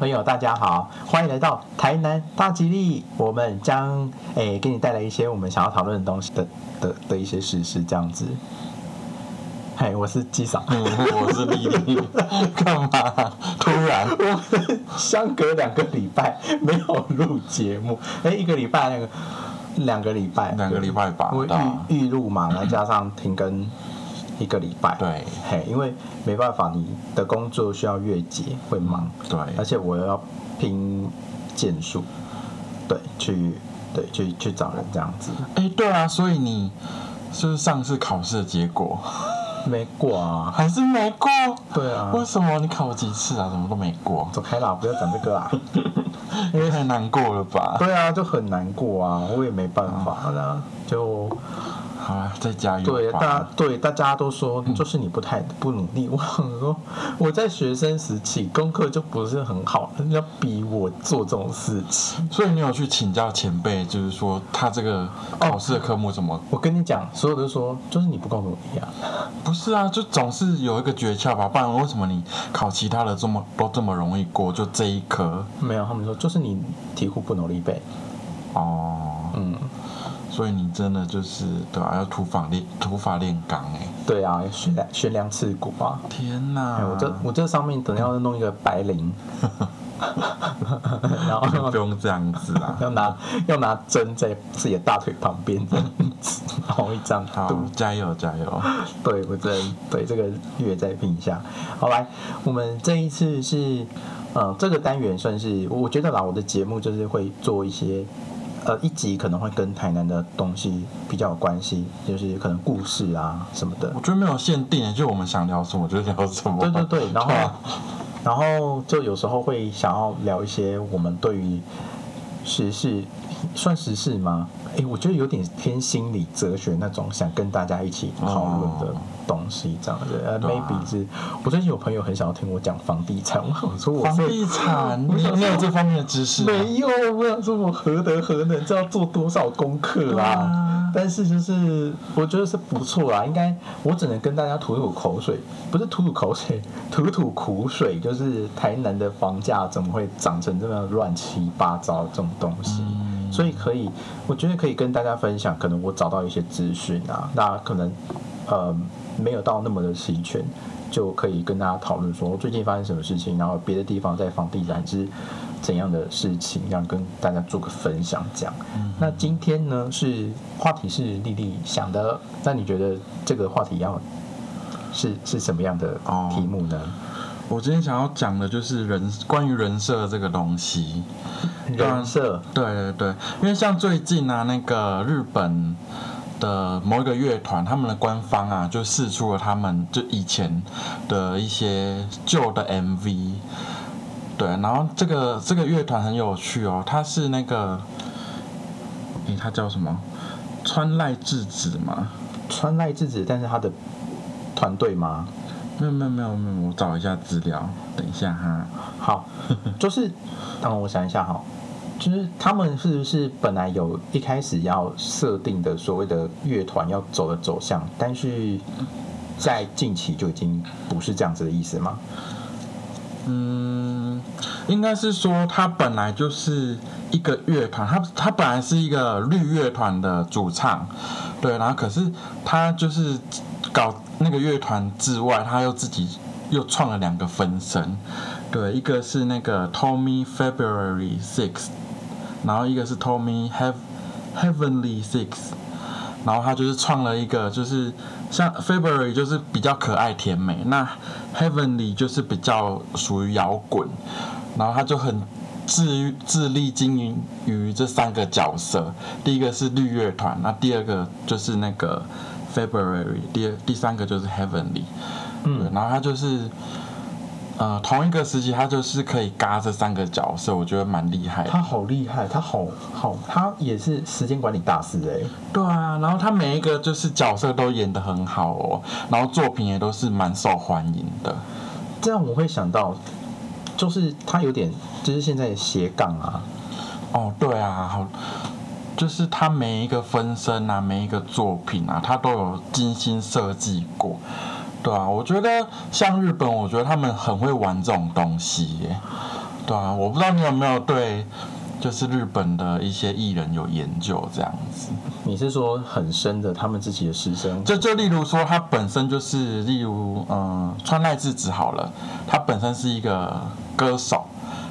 朋友，大家好，欢迎来到台南大吉利。我们将诶、给你带来一些我们想要讨论的东西的的的一些事实，这样子。嘿，我是机长。嗯，我是丽丽，干嘛？突然，我们相隔两个礼拜没有录节目，哎、一个礼拜那个两个礼拜，两个礼拜吧预预录嘛，然后加上停更一个礼拜，对。嘿，因为没办法，你的工作需要月结，会忙，对。而且我要拼件数，对，去对去去找人这样子，哎、对啊，所以你是不是上次考试的结果？没过啊，还是没过？对啊，为什么？你考了几次啊？怎么都没过？走开啦，不要讲这个啊。因为太难过了吧？对啊，就很难过啊，我也没办法啦，就好了，再加油对，大。对大家都说，就是你不太不努力。我想说，我在学生时期功课就不是很好，要逼我做这种事情。所以你有去请教前辈，就是说他这个考试的科目怎么？我跟你讲，所有都说就是你不够努力啊。不是啊，就总是有一个诀窍吧，不然为什么你考其他的这么都这么容易过，就这一科？没有，他们说就是你题库不努力背。哦，嗯，所以你真的就是对啊，要土法炼土法炼钢哎！对啊，悬梁悬梁刺骨啊。天哪！哎，我这我这上面等一下要弄一个白绫，然后不用这样子啊。要拿要拿针在自己的大腿旁边这样子，然后一张好图，加油加油！对我真对这个月再拼一下。好来，我们这一次是呃这个单元算是我觉得啦，我的节目就是会做一些。呃，一集可能会跟台南的东西比较有关系，就是可能故事啊什么的我。觉得没有限定，就我们想聊什么就聊什么。对对对，然后啊然后就有时候会想要聊一些我们对于时事算时事吗？哎，我觉得有点偏心理哲学那种，想跟大家一起讨论的东西，这样子。呃、对 m a 啊 y b e 是我最近有朋友很想要听我讲房地产，我想说我是房地产，你 我想说你有这方面的知识吗？没有，我想说我何德何能，这要做多少功课啦？啊但是就是我觉得是不错啦，应该我只能跟大家吐吐口水，不是吐吐口水，吐吐苦水，就是台南的房价怎么会涨成这么乱七八糟这种东西？所以可以，我觉得可以跟大家分享，可能我找到一些资讯啊，那可能呃没有到那么的齐全，就可以跟大家讨论说最近发生什么事情，然后别的地方在房地产是怎样的事情，这样跟大家做个分享。这样，那今天呢是话题是丽丽想的，那你觉得这个话题要是是什么样的哦题目呢？我今天想要讲的就是人关于人设这个东西。人设，对对对，因为像最近啊，那个日本的某一个乐团，他们的官方啊，就试出了他们就以前的一些旧的 MV。对，然后这个这个乐团很有趣哦，它是那个，诶，他叫什么？川濑智子嘛？川濑智子，但是他的团队吗？没有没有没有没有，我找一下资料，等一下哈。好，就是，让我想一下哈，就是他们是不是本来有一开始要设定的所谓的乐团要走的走向，但是在近期就已经不是这样子的意思吗？嗯，应该是说他本来就是一个乐团，他他本来是一个绿乐团的主唱，对，然后可是他就是搞那个乐团之外，他又自己又创了两个分身，对，一个是那个 Tommy February Six，然后一个是 Tommy Heav Heavenly Six，然后他就是创了一个，就是像 February 就是比较可爱甜美，那 Heavenly 就是比较属于摇滚，然后他就很致致力经营于这三个角色，第一个是绿乐团，那第二个就是那个 February，第二第三个就是 Heavenly，嗯对，然后他就是。呃，同一个时期，他就是可以嘎这三个角色，我觉得蛮厉害的。他好厉害，他好好，他也是时间管理大师哎、对啊，然后他每一个就是角色都演得很好哦，然后作品也都是蛮受欢迎的。这样我会想到，就是他有点就是现在斜杠啊，哦，对啊，好，就是他每一个分身啊，每一个作品啊，他都有精心设计过。对啊，我觉得像日本，我觉得他们很会玩这种东西耶。对啊，我不知道你有没有对，就是日本的一些艺人有研究这样子。你是说很深的他们自己的师生？就就例如说，他本身就是，例如嗯，川濑智子好了，他本身是一个歌手，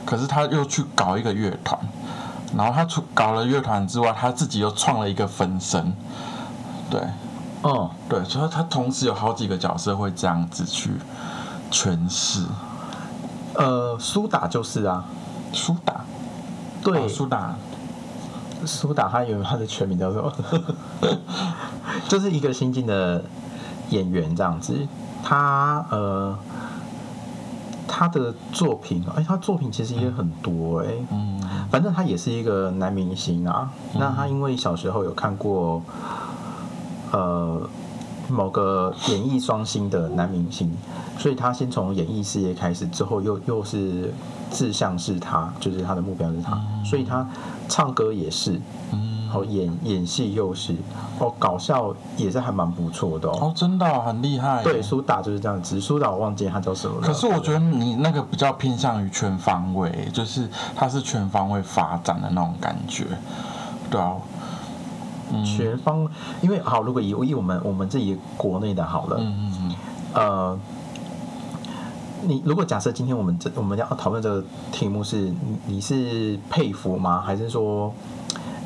可是他又去搞一个乐团，然后他出搞了乐团之外，他自己又创了一个分身。对哦，对，所以他同时有好几个角色会这样子去诠释。呃，苏打就是啊，苏打，对，哦苏打，苏打他有他的全名叫什么？就是一个新进的演员这样子，他呃，他的作品，哎，他作品其实也很多哎、嗯。反正他也是一个男明星啊。那他因为小时候有看过，呃，某个演艺双星的男明星，所以他先从演艺事业开始，之后又又是志向是他，就是他的目标是他，所以他唱歌也是，嗯，哦，演演戏又是，哦，搞笑也是还蛮不错的哦。哦，真的哦、很厉害耶。对，苏打就是这样子，苏打我忘记他叫什么了。可是我觉得你那个比较偏向于全方位，就是他是全方位发展的那种感觉，对啊，嗯全方，因为好，如果以以我们我们自己国内的好了，嗯嗯嗯，呃，你如果假设今天我们这我们要讨论这个题目是，你你是佩服吗？还是说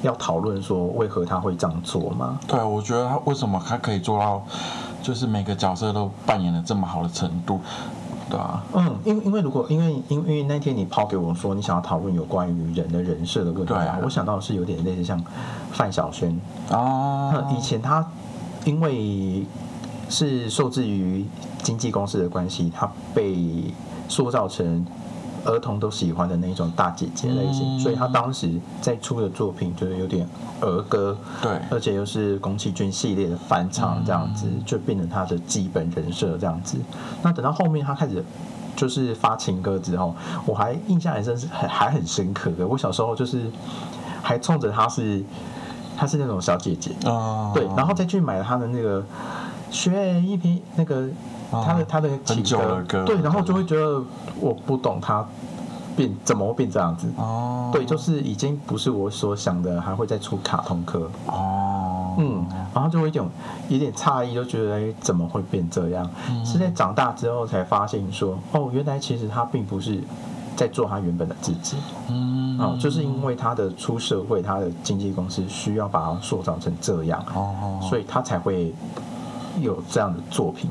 要讨论说为何他会这样做吗？对，我觉得他为什么他可以做到，就是每个角色都扮演的这么好的程度，对啊，嗯，因为因为如果因为因为那天你抛给我说你想要讨论有关于人的人设的问题对啊。我想到的是有点类似像范晓萱，啊那，以前他因为是受制于经纪公司的关系，他被塑造成儿童都喜欢的那种大姐姐类型，嗯所以他当时在出的作品就是有点儿歌，对，而且又是宫崎骏系列的翻唱，这样子、嗯就变成他的基本人设这样子。那等到后面他开始就是发情歌之后，我还印象还真是还还很深刻的。我小时候就是还冲着她是她是那种小姐姐，哦，对，然后再去买她的那个学一瓶那个他的他的情很久的歌对，然后就会觉得我不懂他变怎么会变这样子。哦，对，就是已经不是我所想的，还会再出卡通科，哦，嗯，然后就会有一种有点诧异，就觉得哎，怎么会变这样？嗯是在长大之后才发现说，哦，原来其实他并不是在做他原本的自己，嗯，哦，就是因为他的出社会，他的经纪公司需要把他塑造成这样，哦，所以他才会有这样的作品。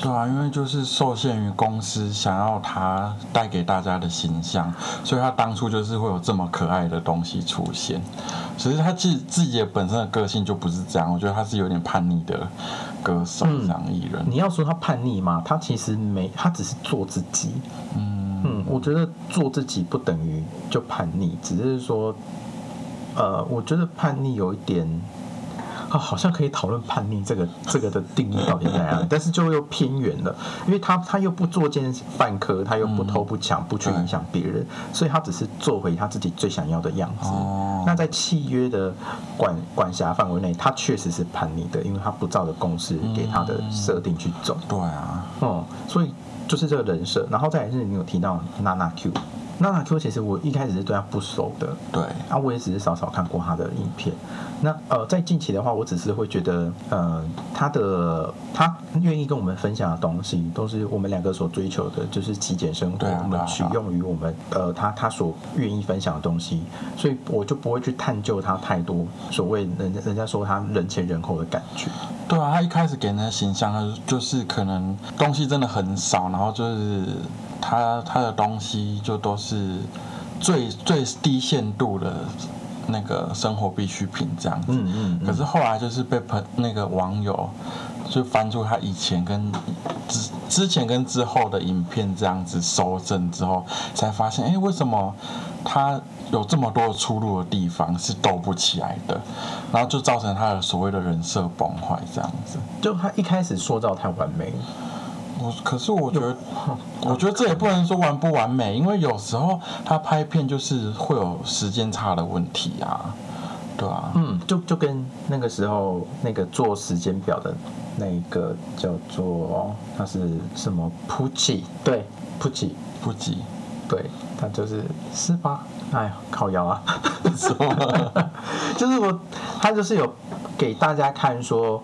对啊，因为就是受限于公司想要他带给大家的形象，所以他当初就是会有这么可爱的东西出现。其实他自自己的本身的个性就不是这样，我觉得他是有点叛逆的歌手嗯这样艺人。你要说他叛逆吗？他其实没，他只是做自己。嗯嗯，我觉得做自己不等于就叛逆，只是说，呃，我觉得叛逆有一点。啊，好像可以讨论叛逆这个这个的定义到底在哪里，但是就又偏远了，因为他他又不作奸犯科，他又不偷不抢，不去影响别人，所以他只是做回他自己最想要的样子。哦。那在契约的管管辖范围内，他确实是叛逆的，因为他不照着公司给他的设定去走。对啊，哦、所以就是这个人设，然后再来是你有提到娜娜 Q，娜娜 Q 其实我一开始是对他不熟的，对，啊，我也只是少少看过他的影片。那呃，在近期的话，我只是会觉得，呃，他的他愿意跟我们分享的东西，都是我们两个所追求的，就是极简生活，我们取用于我们呃他他所愿意分享的东西，所以我就不会去探究他太多所谓人家人家说他人前人后的感觉。对啊，他一开始给人的形象，他就是可能东西真的很少，然后就是他他的东西就都是最最低限度的那个生活必需品这样子。嗯嗯嗯可是后来就是被朋那个网友就翻出他以前跟之之前跟之后的影片这样子搜证之后，才发现，哎、为什么他有这么多的出入的地方是斗不起来的，然后就造成他的所谓的人设崩坏这样子。就他一开始塑造太完美，我可是我觉得，我觉得这也不能说完不完美，因为有时候他拍片就是会有时间差的问题啊。对啊，嗯，就就跟那个时候那个做时间表的那个叫做他是什么 Pucci，对 Pucci，不急，对他就是是吧？哎呀，靠腰啊！什么？就是我，他就是有给大家看说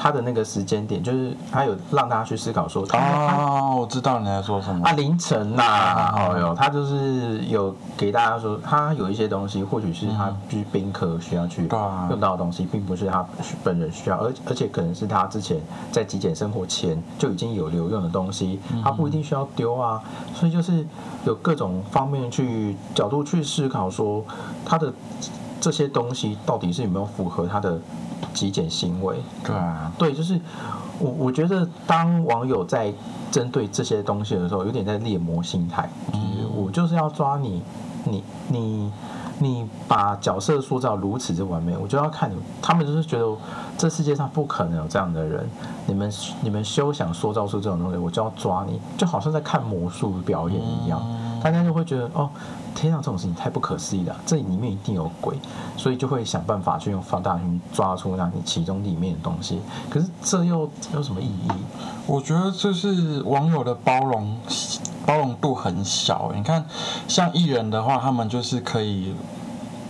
他的那个时间点，就是他有让大家去思考说哦，我知道你在说什么啊，。凌晨呐、哦哟，他就是有给大家说，他有一些东西，或许是他就是宾客需要去用到的东西，并不是他本人需要，而而且可能是他之前在极简生活前就已经有留用的东西，他不一定需要丢啊，所以就是有各种方面去角度去思考说他的这些东西到底是有没有符合他的极简行为，对啊，对，就是我我觉得当网友在针对这些东西的时候，有点在猎魔心态，就是我就是要抓你，你你你把角色塑造如此之完美，我就要看你，他们就是觉得这世界上不可能有这样的人，你们你们休想塑造出这种东西，我就要抓你，就好像在看魔术表演一样，大家就会觉得哦，天上这种事情太不可思议了，这里面一定有鬼，所以就会想办法去用放大镜抓出那你其中里面的东西。可是这又有什么意义？我觉得就是网友的包容包容度很小。你看，像艺人的话，他们就是可以。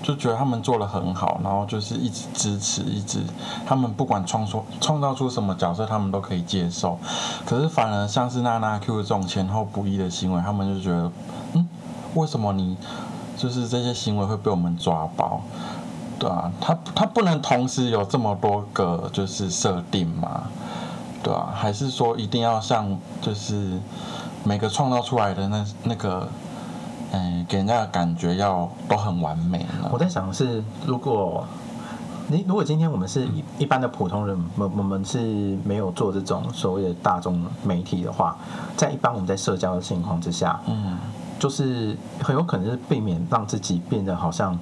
就觉得他们做的很好，然后就是一直支持，一直他们不管创作创造出什么角色，他们都可以接受。可是反而像是娜娜 Q 这种前后不一的行为，他们就觉得，嗯，为什么你就是这些行为会被我们抓包？对啊，他他不能同时有这么多个就是设定嘛？对啊，还是说一定要像就是每个创造出来的那那个，嗯，给人家的感觉要都很完美了？我在想是，如果你如果今天我们是一一般的普通人，我们我们是没有做这种所谓的大众媒体的话，在一般我们在社交的情况之下，嗯，就是很有可能是避免让自己变得好像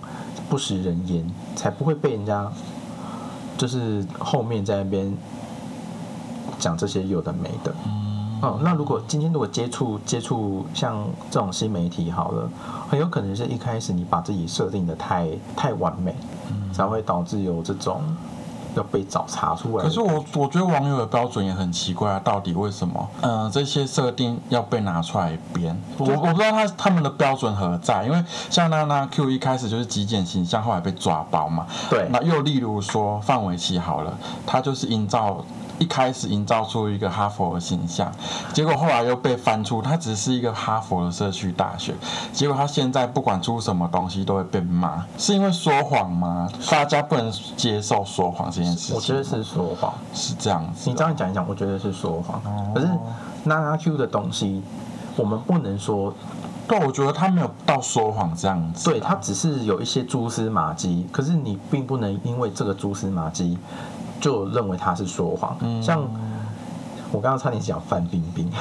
不食人言，才不会被人家就是后面在那边讲这些有的没的。哦，那如果今天如果接触接触像这种新媒体好了，很有可能是一开始你把自己设定的太太完美，才会导致有这种要被找查出来。可是我我觉得网友的标准也很奇怪啊，到底为什么？嗯、这些设定要被拿出来编？我我不知道他他们的标准何在，因为像娜娜 Q 一开始就是极简形象，后来被抓包嘛。对那又例如说范玮琪好了，他就是营造。一开始营造出一个哈佛的形象，结果后来又被翻出，它只是一个哈佛的社区大学，结果他现在不管出什么东西都会被骂，是因为说谎吗？大家不能接受说谎这件事情。我觉得是说谎。是这样子你的。这样讲一讲，我觉得是说谎。哦可是娜娜 Q 的东西，我们不能说但，我觉得他没有到说谎这样子。对，他只是有一些蛛丝马迹，可是你并不能因为这个蛛丝马迹就认为他是说谎。嗯像我刚刚差点讲范冰冰，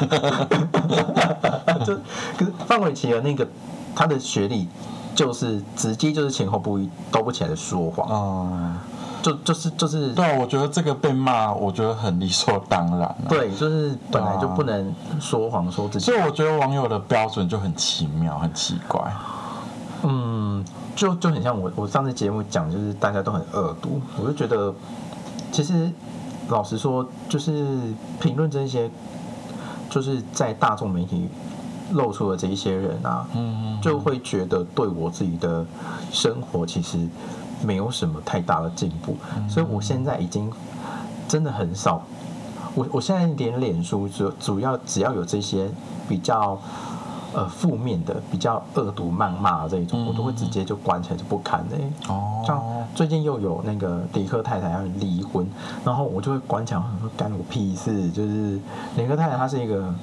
就可是范玮琪的那个他的学历就是直接就是前后不一都不起来的说谎，嗯，就就是就是对，啊我觉得这个被骂，我觉得很理所当然、啊。，对，就是本来就不能说谎说自己所以我觉得网友的标准就很奇妙，很奇怪。嗯，就就很像我我上次节目讲，就是大家都很恶毒，我就觉得其实老实说，就是评论这些，就是在大众媒体露出的这一些人啊，嗯，就会觉得对我自己的生活其实没有什么太大的进步，所以我现在已经真的很少，我我现在连脸书主主要只要有这些比较。呃，负面的、比较恶毒谩骂这一种，我都会直接就关起来，就不看的、欸。哦，像最近又有那个迪克太太要离婚，然后我就会关起来，说干我屁事。就是迪克太太她是一个，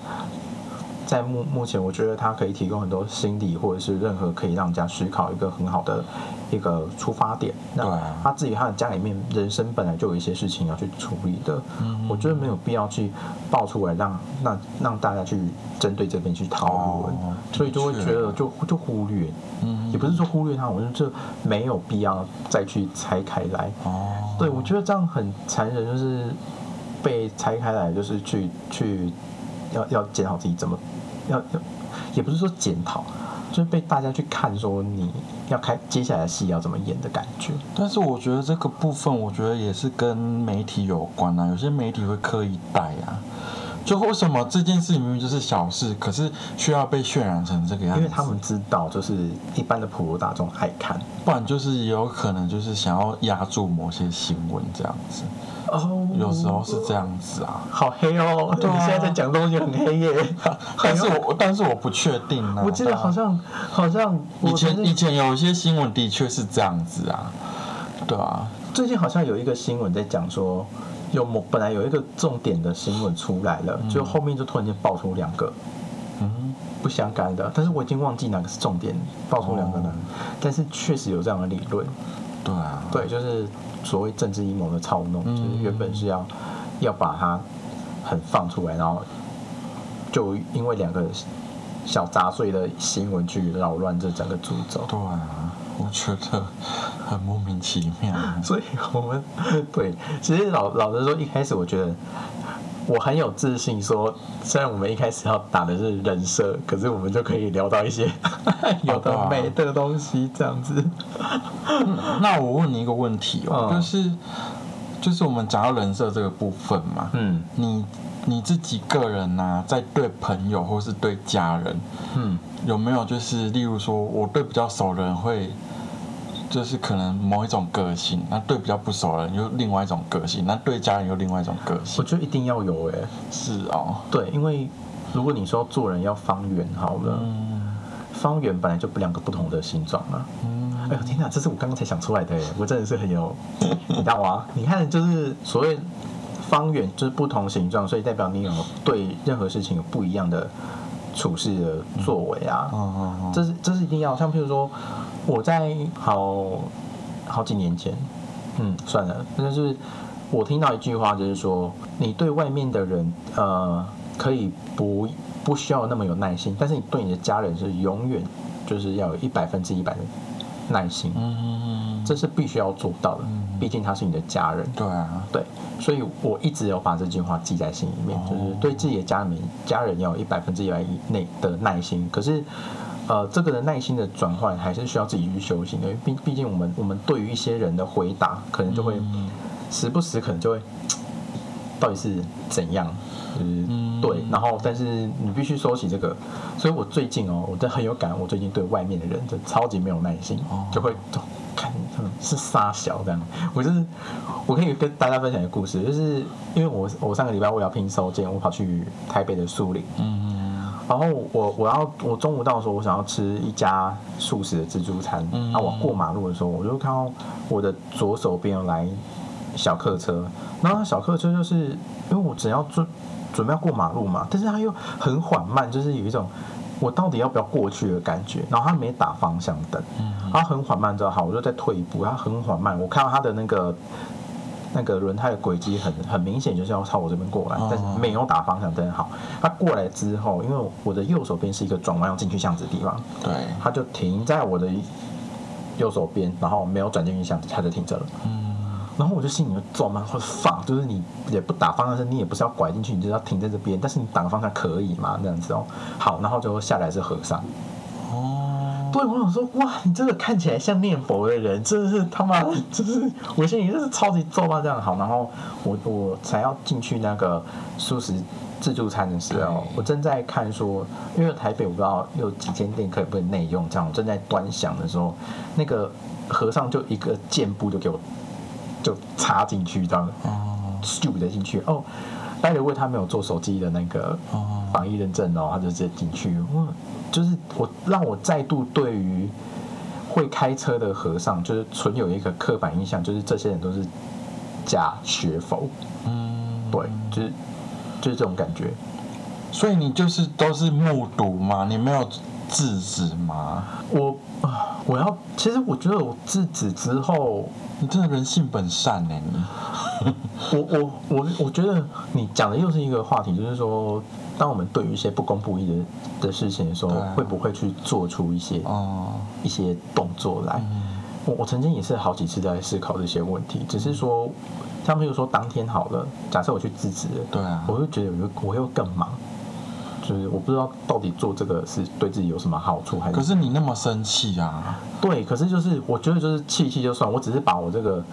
在目目前我觉得她可以提供很多心理或者是任何可以让人家思考一个很好的一个出发点。那他自己他的家里面人生本来就有一些事情要去处理的，我觉得没有必要去爆出来让让让大家去针对这边去讨论，哦所以就会觉得就就忽略。嗯也不是说忽略他，我觉得这没有必要再去拆开来。哦，对，我觉得这样很残忍，就是被拆开来，就是去去要要检讨自己怎么要要，也不是说检讨，就是被大家去看说你要开接下来戏要怎么演的感觉。但是我觉得这个部分，我觉得也是跟媒体有关啊。有些媒体会刻意带啊，就为什么这件事明明就是小事，可是需要被渲染成这个样子？因为他们知道，就是一般的普罗大众爱看，不然就是也有可能就是想要压住某些新闻这样子。哦，有时候是这样子啊，好黑哦！对啊 你现在在讲东西很黑耶。但是我但是我不确定啊。我记得好像好像以前以前有一些新闻的确是这样子啊，对啊，最近好像有一个新闻在讲说，有某本来有一个重点的新闻出来了，就后面就突然间爆出两个嗯，不相干的，但是我已经忘记哪个是重点，爆出两个呢。哦但是确实有这样的理论，对啊，对，就是所谓政治阴谋的操弄，嗯就是原本是要要把它很放出来，然后就因为两个小杂碎的新闻去扰乱这整个诅咒。对啊，我觉得很莫名其妙。所以我们对，其实老老实说，一开始我觉得我很有自信说，虽然我们一开始要打的是人设，可是我们就可以聊到一些 有的没的东西，这样子。那我问你一个问题哦，嗯就是就是我们讲到人设这个部分嘛，嗯你你自己个人呐、在对朋友或是对家人，嗯，有没有就是例如说，我对比较熟的人会，就是可能某一种个性，那对比较不熟的人又另外一种个性，那对家人又另外一种个性我。觉得一定要有哎、是哦，对，因为如果你说做人要方圆好了，嗯方圆本来就不两个不同的形状啊。嗯哎呦天哪，这是我刚刚才想出来的耶！我真的是很有，你知道吗？你看，就是所谓方圆，就是不同形状，所以代表你有对任何事情有不一样的处事的作为啊。嗯嗯嗯，这是这是一定要，像譬如说，我在好好几年前，嗯，算了，那就是我听到一句话，就是说，你对外面的人，呃，可以不不需要那么有耐心，但是你对你的家人是永远就是要有一百分之一百的耐心，这是必须要做到的，毕竟他是你的家人。对啊，对，所以我一直有把这句话记在心里面，哦就是对自己的家人家人要有一百分之一百以内的耐心。可是，呃，这个的耐心的转换还是需要自己去修行的，因为毕毕竟我们我们对于一些人的回答，可能就会嗯时不时可能就会，到底是怎样？就是嗯对，然后但是你必须收起这个，所以我最近哦，我真的很有感，我最近对外面的人就超级没有耐心，哦就会看他们是傻小这样。我就是我可以跟大家分享一个故事，就是因为我我上个礼拜为了拼收件，我跑去台北的树林，嗯然后我我要我中午到的时候，我想要吃一家素食的自助餐。嗯啊，我过马路的时候，我就看到我的左手边有来小客车，然后那小客车就是因为我只要准准备要过马路嘛，但是它又很缓慢，就是有一种我到底要不要过去的感觉。然后它没打方向灯，嗯它很缓慢之后，好，我就再退一步，它很缓慢，我看到它的那个。那个轮胎的轨迹很很明显，就是要朝我这边过来，哦但是没有打方向灯。好，他过来之后，因为我的右手边是一个转弯要进去巷子的地方，对，他就停在我的右手边，然后没有转进去巷子，他就停着了。嗯然后我就心里就咒骂，或者放，就是你也不打方向灯，你也不是要拐进去，你就是要停在这边，但是你打个方向可以吗？这样子哦。好，然后最后下来是和尚。哦，对，我想说，哇，你这个看起来像念佛的人，真的是他妈，就是我心里就是超级咒骂这样好。然后我我才要进去那个素食自助餐的时候，我正在看说，因为台北我不知道有几间店可以不可以内用，这样我正在端详的时候，那个和尚就一个箭步就给我就插进去，这样哦咻的进去哦。拜了为他没有做手机的那个哦防疫认证哦，他就直接进去。哇，就是我让我再度对于会开车的和尚，就是存有一个刻板印象，就是这些人都是假学佛。嗯，对，就是就是这种感觉。所以你就是都是目睹吗？你没有制止吗？我啊，我要，其实我觉得我制止之后，你真的人性本善呢，你。我我我我觉得你讲的又是一个话题，就是说，当我们对于一些不公不义的的事情的时候，啊。会不会去做出一些哦，一些动作来？嗯。我我曾经也是好几次在思考这些问题，只是说，像比如说当天好了，假设我去制止了，对啊我会觉得我会我会更忙，就就是我不知道到底做这个是对自己有什么好处，还是可是你那么生气啊，对，可是就是我觉得就是气气就算，我只是把我这个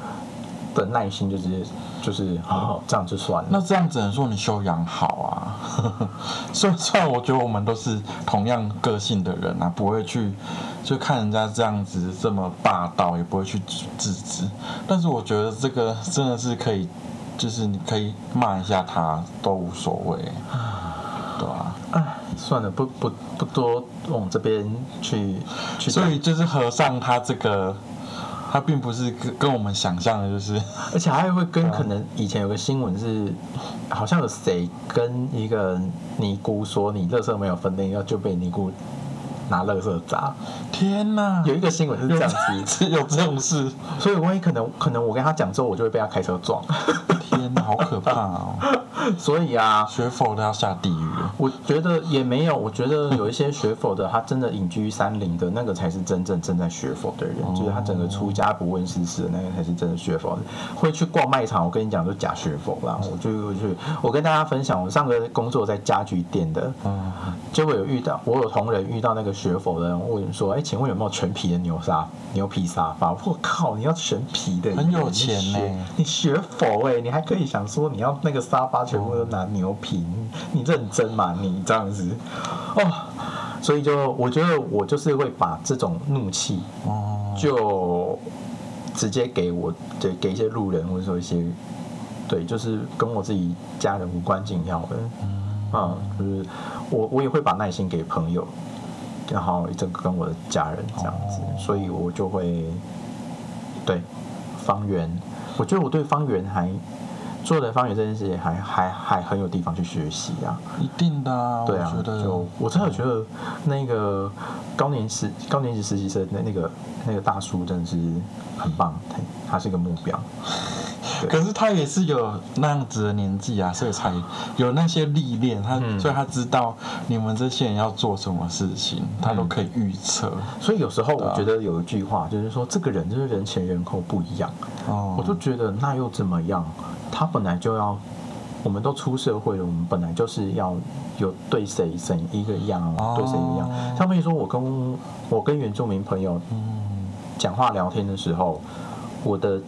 的耐心就直接就是好好这样就算了。那这样只能说你修养好啊。虽虽然我觉得我们都是同样个性的人啊，不会去就看人家这样子这么霸道，也不会去制止。但是我觉得这个真的是可以，就是你可以骂一下他都无所谓，对吧、哎，算了，不不不多往这边去。所以就是和尚他这个，他并不是跟跟我们想象的，就是而且还会跟可能以前有个新闻是，好像有谁跟一个尼姑说你垃圾没有分类，要就被尼姑拿垃圾砸。天哪，有一个新闻是这样子，有这种事，所以万一可能可能我跟他讲之后，我就会被他开车撞。天哪，好可怕哦！所以啊，学佛都要下地狱了。我觉得也没有，我觉得有一些学佛的，他真的隐居山林的那个才是真正正在学佛的人，就是他整个出家不问世事的那个才是真的学佛的。会去逛卖场，我跟你讲，就假学佛啦。我就我去，我跟大家分享，我上个工作在家具店的，嗯，结果有遇到，我有同仁遇到那个学佛的人，问说，哎，请问有没有全皮的牛沙？牛皮沙发？我靠，你要全皮的，很有钱呢。你学佛哎、你还可以想说你要那个沙发全部都拿牛皮，你你认真嘛？你这样子，哦，所以就我觉得我就是会把这种怒气哦，就直接给我对给一些路人或者说一些对，就是跟我自己家人无关紧要的，嗯，就是我我也会把耐心给朋友，然后这个跟我的家人这样子，所以我就会对方圆，我觉得我对方圆还做的方圆这件事情还还还很有地方去学习啊。一定的啊，对啊我觉，得就我真的觉得那个高年实高年级实习生那那个那个大叔真的是很棒，他他是一个目标。可是他也是有那样子的年纪啊，所以才有那些历练，他、嗯所以他知道你们这些人要做什么事情，他都可以预测。所以有时候我觉得有一句话就是说，这个人就是人前人后不一样。哦，我就觉得那又怎么样？他本来就要，我们都出社会了，我们本来就是要有对谁谁一个样，哦对谁一样。他们说我跟我跟原住民朋友嗯讲话聊天的时候，我的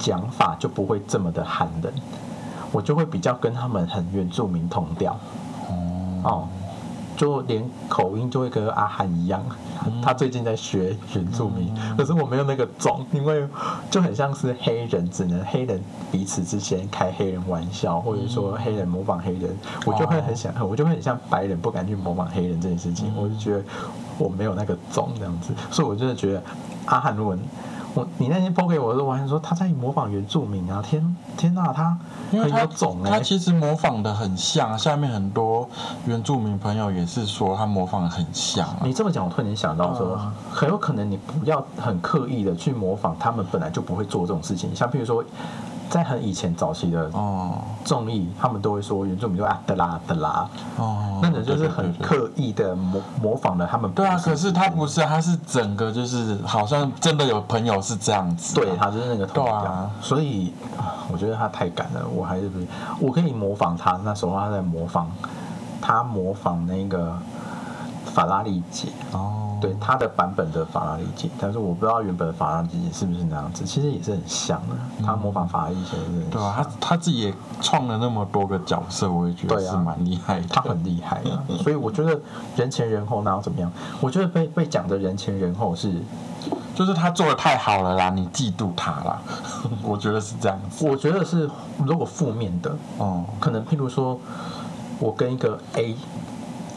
讲法就不会这么的寒冷，我就会比较跟他们很原住民同调。哦。哦，就连口音就会跟阿汉一样。他最近在学原住民，可是我没有那个种，因为就很像是黑人，只能黑人彼此之间开黑人玩笑，或者说黑人模仿黑人，我就会很想，我就会很像白人不敢去模仿黑人这件事情，我就觉得我没有那个种这样子，所以我真的觉得阿汉如果我你那天 PO 给我的时候，我还说他在模仿原住民啊！天天呐、他很因为他有种哎、他其实模仿的很像，下面很多原住民朋友也是说他模仿的很像啊。你这么讲，我突然间想到说，啊很有可能你不要很刻意的去模仿他们本来就不会做这种事情，像譬如说，在很以前早期的哦。综艺，他们都会说原住民就啊的啦的啦，哦，那种就是很。刻意的模模仿了他们。对啊，可是他不是，他是整个就是好像真的有朋友是这样子啊、对他就是那个头啊。所以啊我觉得他太敢了，我还是不是，我可以模仿他，那时候他在模仿，他模仿那个法拉利姐，哦，对他的版本的法拉利姐，但是我不知道原本的法拉利姐是不是那样子，其实也是很像的，他模仿法拉利姐是很对啊，他他自己也创了那么多个角色，我也觉得是蛮厉害的。他很厉害啊，所以我觉得人前人后那要怎么样？我觉得被被讲的人前人后是，就是他做的太好了啦，你嫉妒他啦，我觉得是这样子。我觉得是如果负面的，哦，可能譬如说，我跟一个 A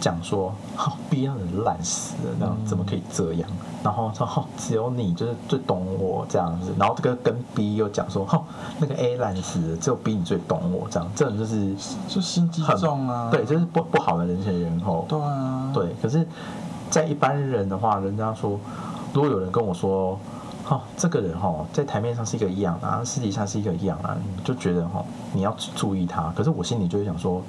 讲说，好、B 让人烂死了，那样怎么可以这样？然后说，哦，只有你就是最懂我这样子。然后这个跟 B 又讲说，哦，那个 A 烂死了，只有 B 你最懂我这样。这种就是就心机很重啊。对，就是不不好的人前人后。对啊，对，可是，在一般人的话，人家说，如果有人跟我说，哦，这个人哦，在台面上是一个样啊，私底下是一个样啊，你就觉得哦，你要注意他。可是我心里就会想说，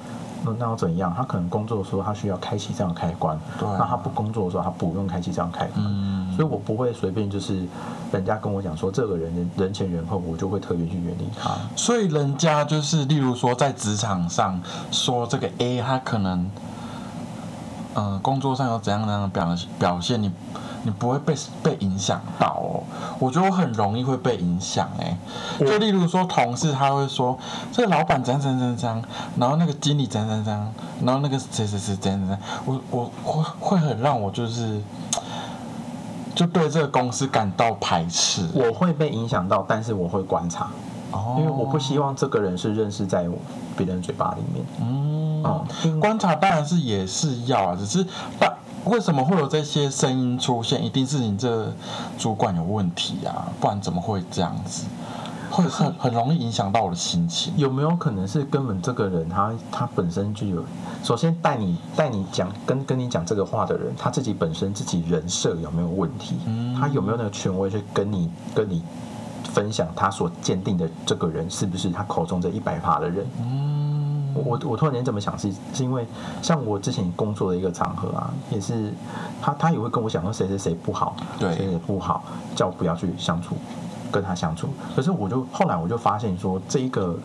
那那要怎样？他可能工作的时候他需要开启这样的开关，对啊那他不工作的时候他不用开启这样开关。嗯，所以我不会随便就是人家跟我讲说这个人人人前人后，我就会特别去远离他。所以人家就是，例如说在职场上说这个 A 他可能呃工作上有怎样怎样的表表现，你你不会被被影响到哦。我觉得我很容易会被影响哎、就例如说同事他会说这个老板怎样怎样怎样，然后那个经理怎样怎样然后那个谁谁谁怎样怎样，我我会会很让我就是就对这个公司感到排斥。我会被影响到，但是我会观察，哦因为我不希望这个人是认识在别人嘴巴里面。嗯观察当然是也是要啊，只是但为什么会有这些声音出现？一定是你这主管有问题啊，不然怎么会这样子？会很很容易影响到我的心情。有没有可能是根本这个人他他本身就有，首先带你带你讲跟跟你讲这个话的人，他自己本身自己人设有没有问题？嗯他有没有那个权威去跟你跟你分享他所鉴定的这个人是不是他口中这一百趴的人？嗯，我我我突然间这么想是是因为像我之前工作的一个场合啊，也是他他也会跟我讲说谁谁谁不好，对谁谁不好，叫我不要去相处，跟他相处。可是我就后来我就发现说，这一个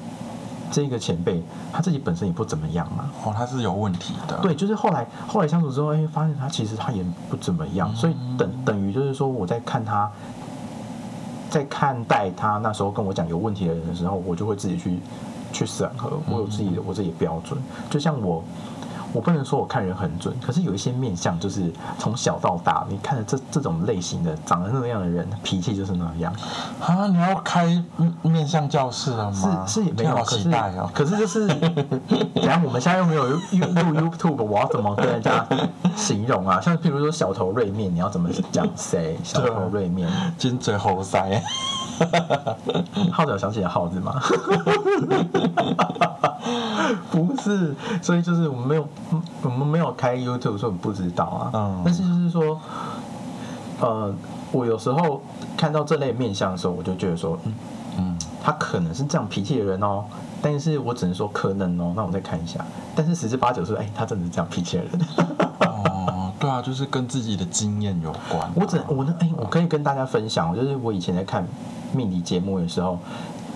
这一个前辈他自己本身也不怎么样嘛。哦，他是有问题的。对，就是后来后来相处之后，哎，发现他其实他也不怎么样，所以等等于就是说我在看他，在看待他那时候跟我讲有问题的人的时候，我就会自己去去审核，我有自己的我自己的标准。就像我，我不能说我看人很准，可是有一些面相，就是从小到大，你看的这这种类型的长得那样的人，脾气就是那样。啊，你要开面面向教室了吗？是没有，期待哦。可是就是，等下？我们现在又没有录录 YouTube，我要怎么跟人家形容啊？像譬如说小头锐面，你要怎么讲谁？小头锐面，尖嘴猴腮，耗子有想起来耗子吗？不是，所以就是我们没有，我们没有开 YouTube，所以我们不知道啊。嗯但是就是说，呃，我有时候看到这类面相的时候，我就觉得说，嗯，嗯，他可能是这样脾气的人哦，但是我只能说可能哦，那我再看一下。但是十之八九是，哎、他真的是这样脾气的人。哦，对啊，就是跟自己的经验有关啊。我只我呢，哎、我可以跟大家分享，就是我以前在看命理节目的时候，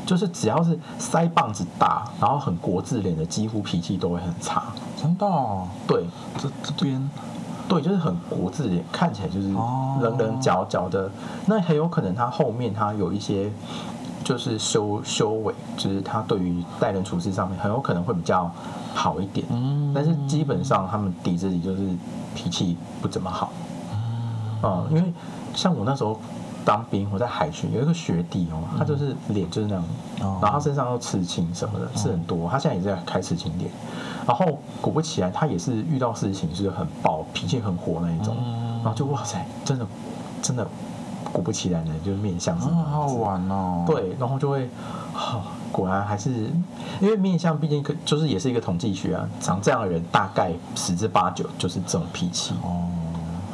就是只要是腮帮子大，然后很国字脸的，几乎脾气都会很差。真的哦，对这这边对，就是很国字脸，看起来就是哦棱棱角角的。那很有可能他后面他有一些就是修修为，就是他对于待人处事上面很有可能会比较好一点。嗯但是基本上他们底子里就是脾气不怎么好。嗯，因为像我那时候当兵，我在海巡有一个学弟哦，他就是脸就是那样，哦然后他身上又刺青什么的，刺很多，他现在也在开刺青店。然后果不其然，他也是遇到事情是很爆，脾气很火那一种，嗯然后就哇塞，真的真的果不其然的，就是面相好好那样子。玩哦。，对，然后就会，啊，果然还是因为面相毕竟可就是也是一个统计学啊，长这样的人大概十之八九就是这种脾气。哦，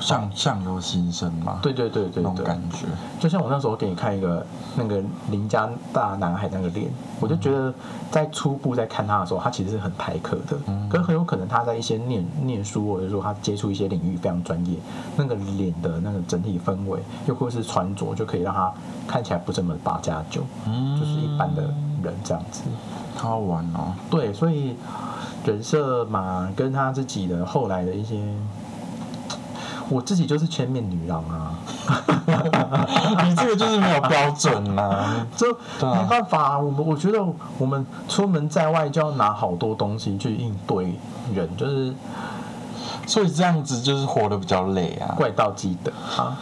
相相由心生嘛。对对对对那种，感觉。就像我那时候给你看一个那个邻家大男孩那个脸，我就觉得在初步在看他的时候，他其实是很台客的，可是很有可能他在一些念念书或者说他接触一些领域非常专业，那个脸的那个整体氛围，又或是穿着，就可以让他看起来不这么八加九，嗯就是一般的人这样子。好好玩哦。对，所以人设嘛，跟他自己的后来的一些。我自己就是千面女郎啊，你这个就是没有标准呐、这对啊。没办法、我们我觉得我们出门在外就要拿好多东西去应对人，就是所以这样子就是活得比较累啊。怪盗基德啊，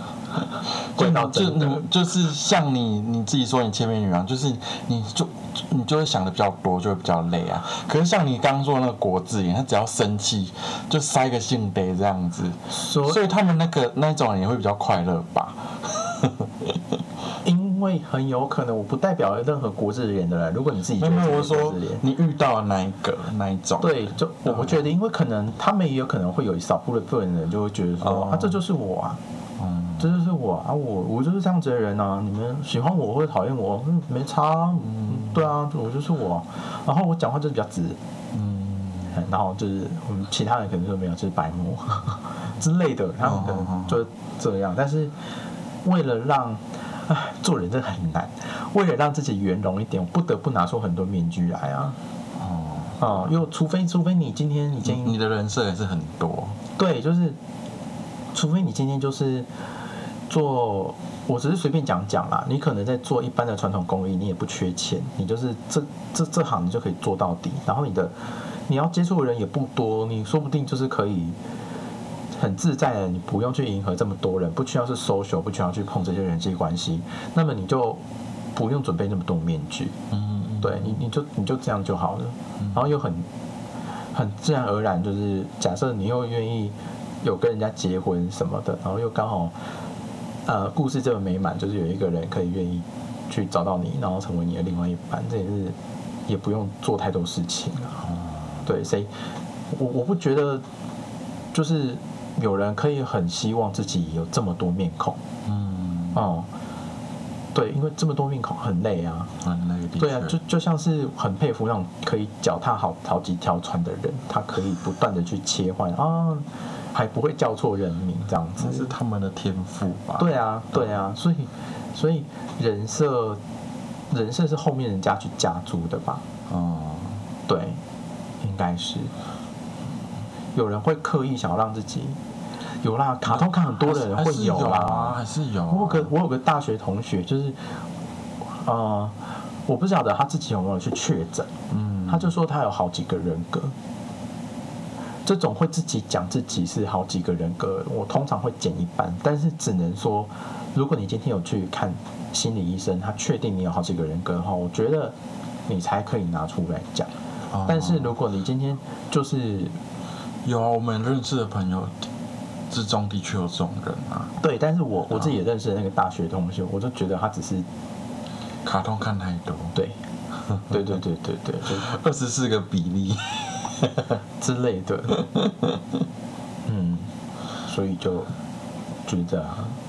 怪就就真的你就是像你你自己说你千面女郎，就是你就你就会想的比较多，就会比较累啊。可是像你刚刚说的那个国字脸，他只要生气就塞个姓得这样子，说，所以他们那个那种人也会比较快乐吧？因为很有可能我不代表任何国字脸的人，如果你自己没有，说。你遇到的那一个那一种，对，就我不觉得，因为可能他们也有可能会有一少部分人就会觉得说、哦啊，这就是我啊，嗯，这就是我啊，我我就是这样子的人啊，你们喜欢我或者讨厌我，嗯，没差啊，嗯，对啊，我就是我啊，然后我讲话就是比较直，嗯，然后就是我们，其他人可能就没有，就是白目之类的，他们可能就是这样。但是为了让，唉，做人真的很难。为了让自己圆融一点，我不得不拿出很多面具来啊哦，啊！又除非除非你今天你今天你的人设也是很多，对，就是，除非你今天就是做，我只是随便讲讲啦。你可能在做一般的传统工艺，你也不缺钱，你就是这这这行你就可以做到底。然后你的你要接触的人也不多，你说不定就是可以很自在的，你不用去迎合这么多人，不需要是 social，不需要去碰这些人际关系，那么你就不用准备那么多面具。嗯，对你，你就你就这样就好了，然后又很很自然而然，就是假设你又愿意有跟人家结婚什么的，然后又刚好呃故事这么美满，就是有一个人可以愿意去找到你，然后成为你的另外一半，这也是也不用做太多事情啊。对，谁我我不觉得就是有人可以很希望自己有这么多面孔嗯，哦。对，因为这么多面孔很累啊。很累。对啊，就就像是很佩服那种可以脚踏好好几条船的人，他可以不断的去切换啊，还不会叫错人名这样这是。他们的天赋吧？对啊，对啊，所以所以人设人设是后面人家去加租的吧？哦，对，应该是有人会刻意想要让自己有啦，卡通看很多的人会有啦，啊，还是有啊。我有个我有个大学同学，就是呃，我不晓得他自己有没有去确诊，嗯，他就说他有好几个人格。这种会自己讲自己是好几个人格，我通常会减一半，但是只能说，如果你今天有去看心理医生，他确定你有好几个人格的话，我觉得你才可以拿出来讲。哦但是如果你今天就是有啊，我们认识的朋友之中的确有这种人啊，对，但是我我自己也认识的那个大学同学，我就觉得他只是卡通看太多，对，对对对对对，就是 二十四个比例。之类的，嗯，所以就就是这样，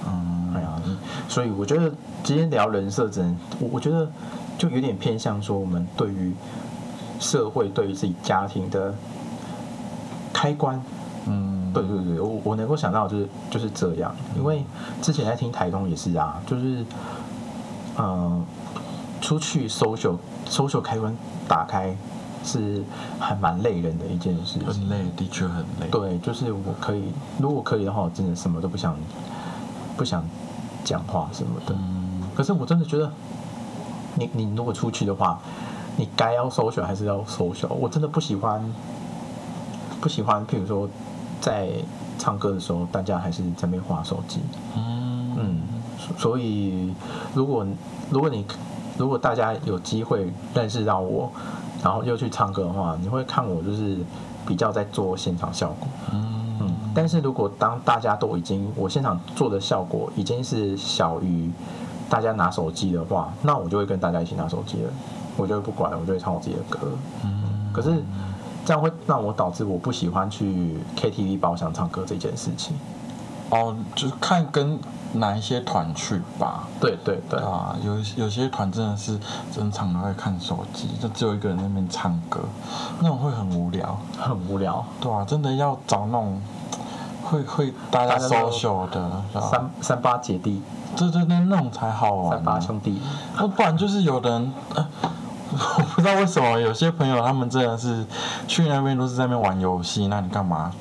嗯，哎呀，所以我觉得今天聊人设，只能我我觉得就有点偏向说我们对于社会、对于自己家庭的开关，嗯，对对对，我我能够想到就是就是这样，因为之前在听台东也是啊，就是嗯、呃出去 social social 开关打开是还蛮累人的一件事情。很累，的确很累。对，就是我可以，如果可以的话，我真的什么都不想，不想讲话什么的。嗯，可是我真的觉得，你你如果出去的话，你该要 social 还是要 social。我真的不喜欢，不喜欢，譬如说在唱歌的时候，大家还是在那边划手机。嗯嗯，所所以如果如果你如果大家有机会认识到我，然后又去唱歌的话，你会看我就是比较在做现场效果。嗯嗯，但是如果当大家都已经我现场做的效果已经是小于大家拿手机的话，那我就会跟大家一起拿手机了，我就会不管了，我就会唱我自己的歌。嗯，可是这样会让我导致我不喜欢去 KTV 包厢唱歌这件事情。哦，就是看跟哪一些团去吧。对对对，啊，有有些团真的是整场都在看手机，就只有一个人在那边唱歌，那种会很无聊。很无聊。对啊，真的要找那种会会大家 social 的，三三八姐弟，对对对，那种才好玩、三八啊。兄弟，那不然就是有人，呃，我不知道为什么有些朋友他们真的是去那边都是在那边玩游戏，那你干嘛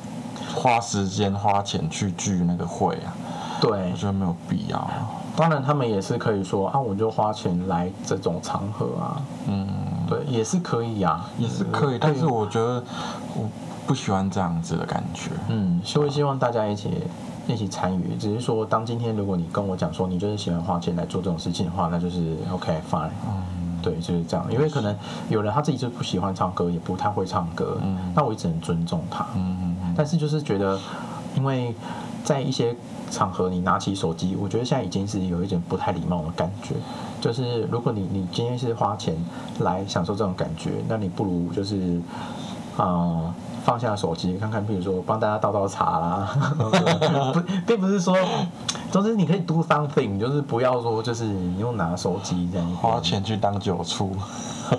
花时间花钱去聚那个会啊？对。我，觉得没有必要。啊。当然他们也是可以说啊，我就花钱来这种场合啊，嗯，对，也是可以啊，也是可以，但是我觉得我不喜欢这样子的感觉。嗯，所以希望大家一起一起参与，只是说当今天如果你跟我讲说你就是喜欢花钱来做这种事情的话，那就是 OK fine，嗯，对，就是这样，因为可能有人他自己就不喜欢唱歌，也不太会唱歌，嗯。那我也只能尊重他，嗯嗯嗯。但是就是觉得，因为在一些场合你拿起手机，我觉得现在已经是有一点不太礼貌的感觉。就是如果你你今天是花钱来享受这种感觉，那你不如就是啊、呃放下手机，看看，比如说帮大家倒倒茶啦，不，并不是说，总之你可以 do something，就是不要说就是你用拿手机这样花钱去当酒醋。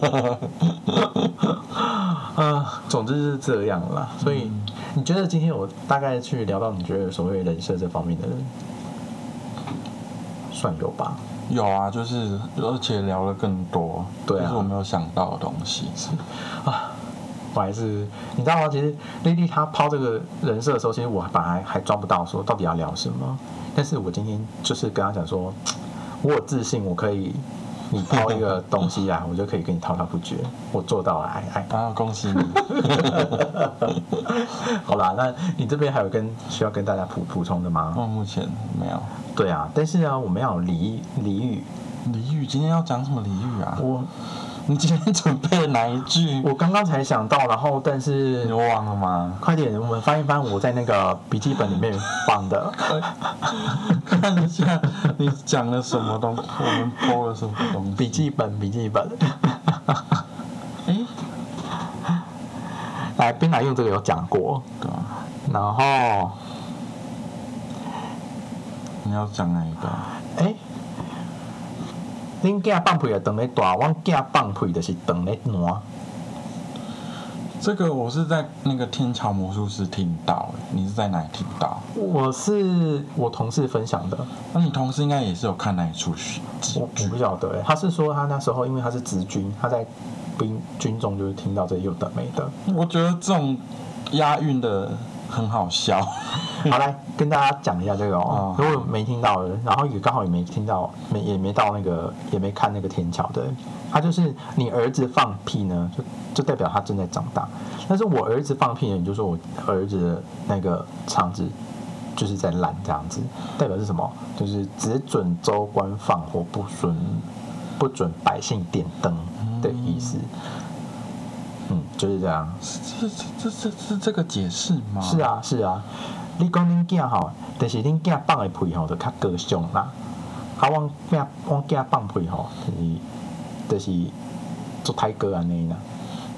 啊，总之是这样啦。所以你觉得今天我大概去聊到你觉得所谓人设这方面的人，算有吧？有啊，就是而且聊了更多，对啊就是我没有想到的东西是。啊，我还是你知道吗？其实丽丽她抛这个人设的时候，其实我本来还抓不到说到底要聊什么，但是我今天就是跟她讲说，我有自信，我可以。你抛一个东西啊，我就可以跟你滔滔不绝。我做到了，哎哎，啊，恭喜你！好啦，那你这边还有跟需要跟大家补补充的吗？哦，目前没有。对啊，但是呢，我们要有俚俚语。俚语，今天要讲什么俚语啊？我，你今天准备了哪一句？我刚刚才想到，然后但是你忘了吗？快点，我们翻一翻我在那个笔记本里面放的，看一下你讲了什么东，我们播了什么东西？笔记本，笔记本。哎，来，冰奶用这个有讲过，对啊。然后你要讲哪一个？哎。恁囝放屁啊，长咧大；阮囝放屁就是长咧烂。这个我是在那个天桥魔术师听到，你是在哪里听到？我是我同事分享的。那你同事应该也是有看那一出戏？我我不晓得，他是说他那时候因为他是直军，他在兵军中就是听到这有的没的。我觉得这种押韵的。很好笑，好来跟大家讲一下这个哦。如果没听到的，然后也刚好也没听到，没也没到那个，也没看那个天桥的，他就是你儿子放屁呢，就就代表他正在长大。但是我儿子放屁呢，你就说我儿子的那个肠子就是在烂这样子，代表是什么？就是只准州官放火，不准不准百姓点灯的意思。嗯，就是这样。这这这这是这个解释吗？是啊是啊，你讲恁囝吼，但是恁囝放的屁吼，就较高尚啦。啊，阮囝阮囝放屁吼，就是就是做太哥安尼啦。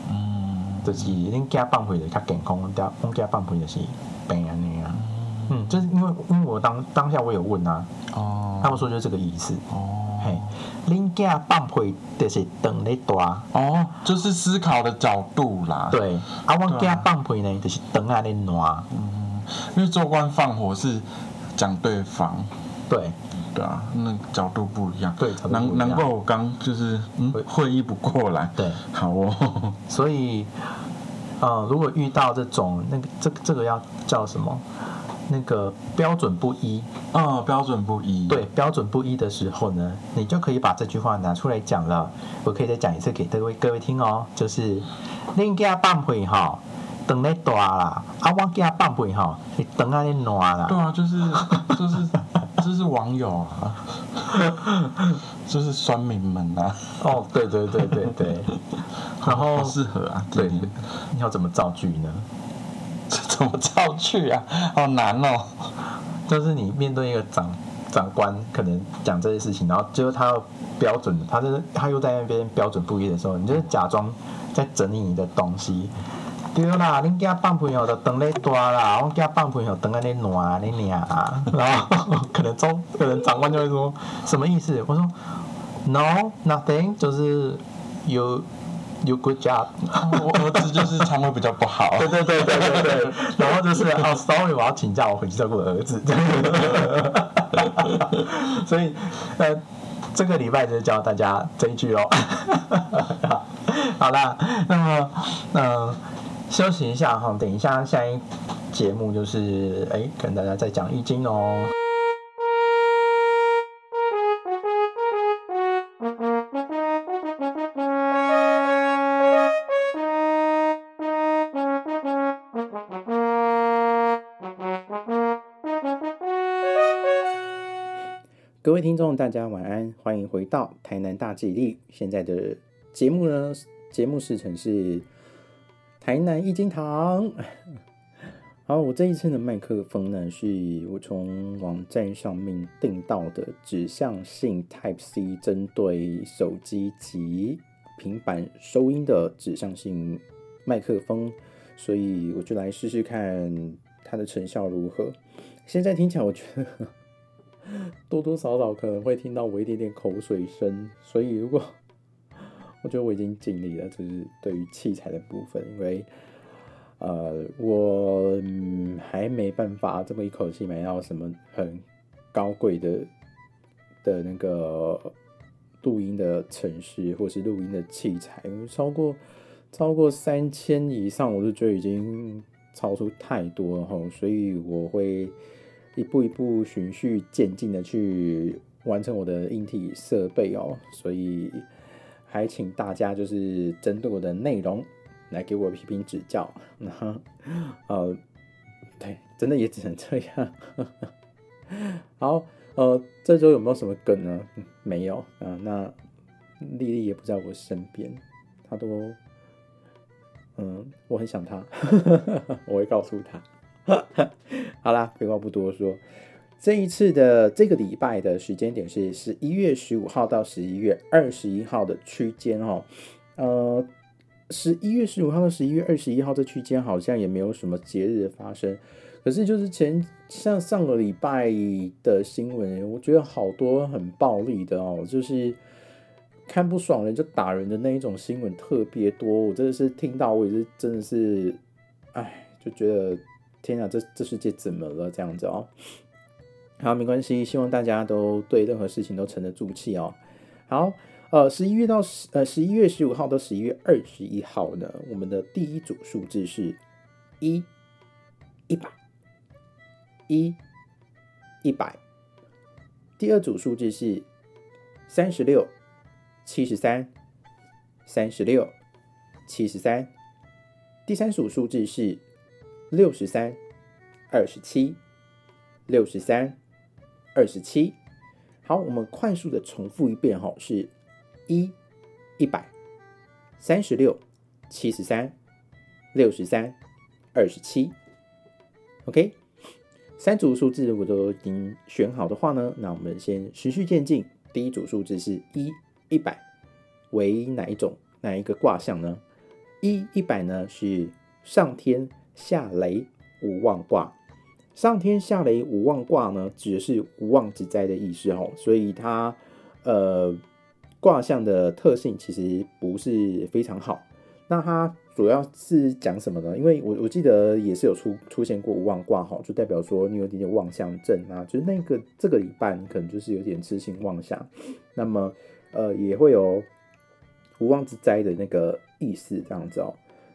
嗯，就是恁囝放屁就较健康，阮囝阮囝放屁就是病安尼啊。嗯，就是因为因为我当当下我有问啊，哦，他们说就是这个意思。哦。嘿，恁囝放屁就是长咧大哦，就是思考的角度啦。对，啊，阮囝放屁呢，就是长啊咧烂。嗯，因为做官放火是讲对方。对，对啊，那角度不一样。对，难难怪我刚就是嗯会意不过来。对，好哦。所以，呃，如果遇到这种那个这这个要叫什么？那个标准不一，嗯，标准不一，对，标准不一的时候呢，你就可以把这句话拿出来讲了。我可以再讲一次给各位各位听哦，就是恁家放屁哈，等咧大啦，啊，我家放屁哈，你等啊咧烂啦。对啊，就是就是就是网友啊，就是酸民们啊。哦，对对对对对，然后适合啊，对，你要怎么造句呢？怎么造句啊？好难哦！就是你面对一个长长官，可能讲这些事情，然后最后他标准，他是他又在那边标准不一的时候，你就假装在整理你的东西。对啦，恁家放朋友就等咧大啦，我家放朋友等在咧暖咧娘啊。然后可能中可能长官就会说什么意思？我说 No nothing，就是有。You good job，我儿子就是肠胃比较不好。对对对对对对，然后就是哦，sorry，我要请假，我回去照顾儿子。所以呃，这个礼拜就教大家这一句喽。好啦，那么嗯，休息一下哈，等一下下一节目就是哎，跟大家再讲易经哦。各位听众，大家晚安，欢迎回到台南大吉利。现在的节目呢，节目时程是台南一金堂。好，我这一次的麦克风呢，是我从网站上面订到的指向性 Type C，针对手机及平板收音的指向性麦克风，所以我就来试试看它的成效如何。现在听起来，我觉得。多多少少可能会听到我一点点口水声，所以如果我觉得我已经尽力了，就是对于器材的部分，因为呃我还没办法这么一口气买到什么很高贵的的那个录音的程序或是录音的器材，超过超过三千以上，我就觉得已经超出太多了哈，所以我会一步一步循序渐进的去完成我的硬体设备哦，所以还请大家就是针对我的内容来给我批评指教，那呃，对，真的也只能这样。好，呃，这周有没有什么梗呢？没有啊，那丽丽也不在我身边，她都。嗯，我很想他，我会告诉他。好啦，废话不多说，这一次的这个礼拜的时间点是十一月十五号到十一月二十一号的区间哦。呃，十一月十五号到十一月二十一号这区间好像也没有什么节日的发生，可是就是前像上个礼拜的新闻，我觉得好多很暴力的哦，就是。看不爽人就打人的那一种新闻特别多，我真的是听到我也是真的是，哎，就觉得天啊，这这世界怎么了这样子哦？好，没关系，希望大家都对任何事情都沉得住气哦。好，呃，十一月到十呃十一月十五号到十一月二十一号呢，我们的第一组数字是一一百一一百，第二组数字是三十六。七十三，三十六，七十三，第三组数字是六十三，二十七，六十三，二十七。好，我们快速的重复一遍哈，是一，一百，三十六，七十三，六十三，二十七。OK，三组数字如果都已经选好的话呢，那我们先循序渐进。第一组数字是一。一百为哪一种哪一个卦象呢？一一百呢是上天下雷无妄卦。上天下雷无妄卦呢，指的是无妄之灾的意思哦。所以它呃卦象的特性其实不是非常好。那它主要是讲什么呢？因为我我记得也是有出出现过无妄卦哈，就代表说你有点点妄想症啊，就是那个这个礼拜你可能就是有点痴心妄想，那么。呃，也会有无妄之灾的那个意思，这样子哦。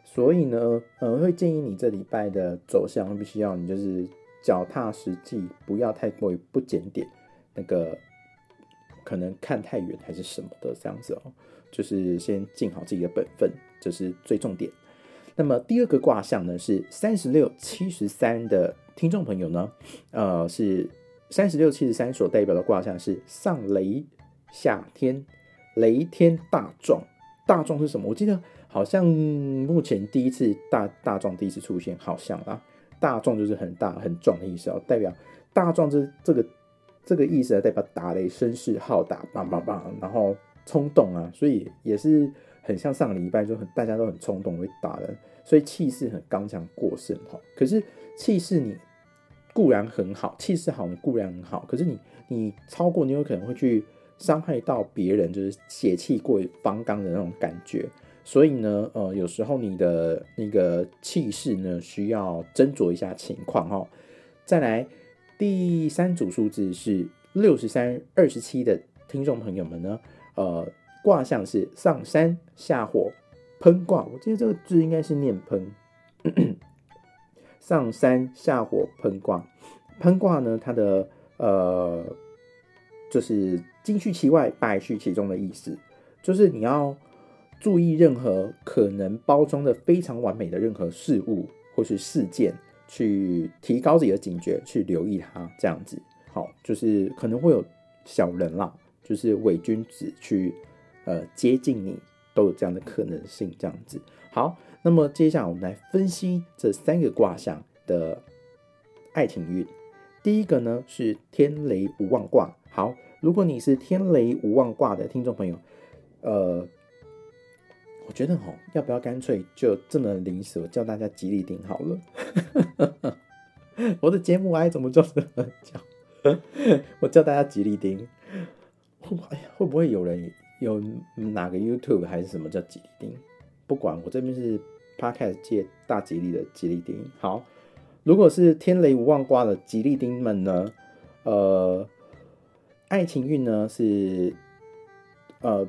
所以呢，呃，会建议你这礼拜的走向必须要你就是脚踏实地，不要太过于不检点，那个可能看太远还是什么的这样子哦。就是先尽好自己的本分，这是最重点。那么第二个卦象呢是三十六七十三的听众朋友呢，呃，是三十六七十三所代表的卦象是上雷。夏天，雷天大壮，大壮是什么？我记得好像目前第一次大大壮第一次出现，好像啊，大壮就是很大很壮的意思哦，代表大壮这这个这个意思啊代表打雷声势浩大，棒棒棒，然后冲动啊，所以也是很像上个礼拜就很大家都很冲动会打人，所以气势很刚强过剩哈。可是气势你固然很好，气势好你固然很好，可是你你超过你有可能会去。伤害到别人，就是血气过于方刚的那种感觉，所以呢，呃，有时候你的那个气势呢，需要斟酌一下情况哈。再来，第三组数字是六十三、二十七的听众朋友们呢，呃，卦象是上山下火喷卦，我记得这个字应该是念喷。上山下火喷卦，喷卦呢，它的呃。就是金去其外，败去其中的意思，就是你要注意任何可能包装的非常完美的任何事物或是事件，去提高自己的警觉，去留意它，这样子。好，就是可能会有小人啦，就是伪君子去呃接近你，都有这样的可能性，这样子。好，那么接下来我们来分析这三个卦象的爱情运。第一个呢是天雷无妄卦。好，如果你是天雷无妄卦的听众朋友，呃，我觉得哦，要不要干脆就这么临时，我叫大家吉利丁好了。我的节目爱怎么叫怎么叫，我叫大家吉利丁。哎呀，会不会有人有哪个 YouTube 还是什么叫吉利丁？不管，我这边是 Podcast 界大吉利的吉利丁。好，如果是天雷无妄卦的吉利丁们呢，呃。爱情运呢是，呃，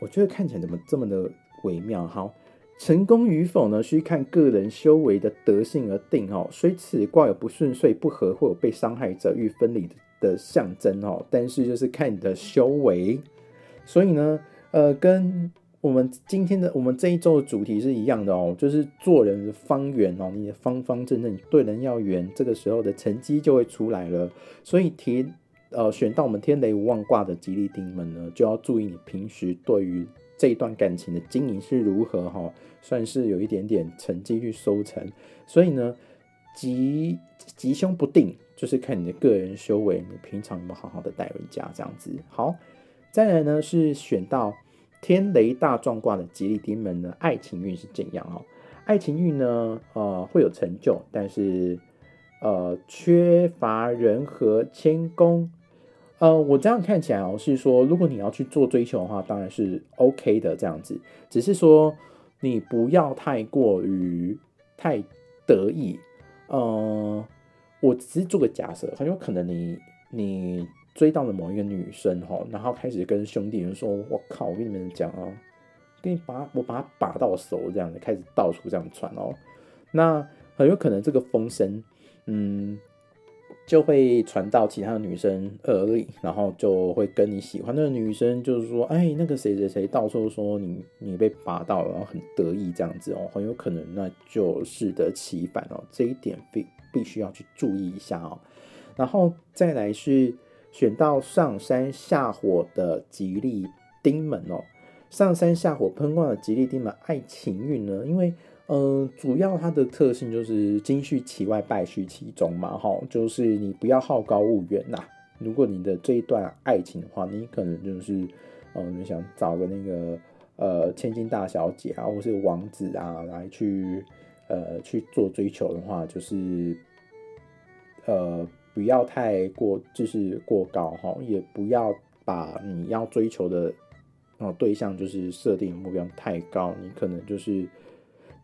我觉得看起来怎么这么的微妙？好，成功与否呢，需看个人修为的德性而定哦。虽此卦有不顺遂、不合或有被伤害者欲分离的象征哦，但是就是看你的修为。所以呢，呃，跟我们今天的我们这一周的主题是一样的哦，就是做人的方圆哦，你的方方正正，对人要圆，这个时候的成绩就会出来了。所以提。呃，选到我们天雷无妄卦的吉利丁们呢，就要注意你平时对于这段感情的经营是如何哈，算是有一点点成绩去收成。所以呢，吉吉凶不定，就是看你的个人修为，你平常有没有好好的待人家这样子。好，再来呢是选到天雷大壮卦的吉利丁们呢，爱情运是怎样哦？爱情运呢，呃，会有成就，但是呃，缺乏人和谦恭。呃，我这样看起来哦，是说如果你要去做追求的话，当然是 OK 的这样子。只是说你不要太过于太得意。呃，我只是做个假设，很有可能你你追到了某一个女生哈，然后开始跟兄弟们说：“我靠，我跟你们讲啊，给你把我把她把到手这样的，开始到处这样传哦。”那很有可能这个风声，嗯。就会传到其他的女生耳里，然后就会跟你喜欢的女生，就是说，哎，那个谁谁谁到处说你你被拔到了，然后很得意这样子哦，很有可能那就适得其反哦，这一点必必须要去注意一下哦。然后再来是选到上山下火的吉利丁门哦，上山下火喷光的吉利丁门爱情运呢，因为。嗯，主要它的特性就是金续其外，败续其中嘛，哈，就是你不要好高骛远呐。如果你的这一段爱情的话，你可能就是，嗯，你想找个那个呃千金大小姐啊，或是王子啊来去呃去做追求的话，就是呃不要太过就是过高哈，也不要把你要追求的哦对象就是设定目标太高，你可能就是。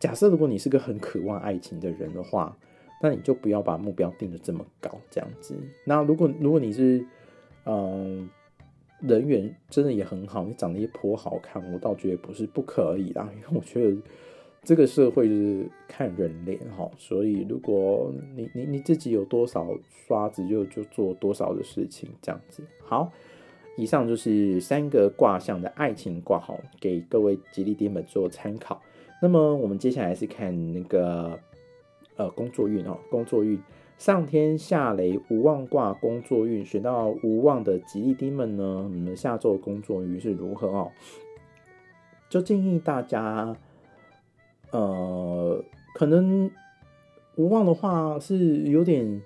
假设如果你是个很渴望爱情的人的话，那你就不要把目标定的这么高，这样子。那如果如果你是，嗯，人缘真的也很好，你长得也颇好看，我倒觉得不是不可以啦。因为我觉得这个社会就是看人脸哈，所以如果你你你自己有多少刷子，就就做多少的事情，这样子。好，以上就是三个卦象的爱情卦，好，给各位吉利丁们做参考。那么我们接下来是看那个呃工作运哦，工作运上天下雷无望卦工作运，选到无望的吉利丁们呢，你们下周工作运是如何哦？就建议大家，呃，可能无望的话是有点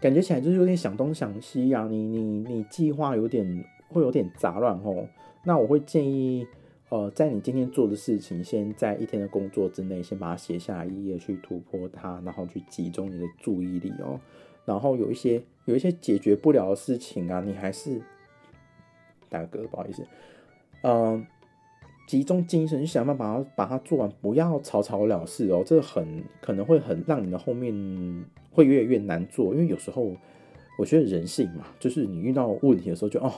感觉起来就是有点想东想西啊，你你你计划有点会有点杂乱哦，那我会建议。呃，在你今天做的事情，先在一天的工作之内，先把它写下来一页，去突破它，然后去集中你的注意力哦。然后有一些有一些解决不了的事情啊，你还是大哥，不好意思，嗯，集中精神想办法把它把它做完，不要草草了事哦。这很可能会很让你的后面会越来越难做，因为有时候我觉得人性嘛，就是你遇到问题的时候就哦，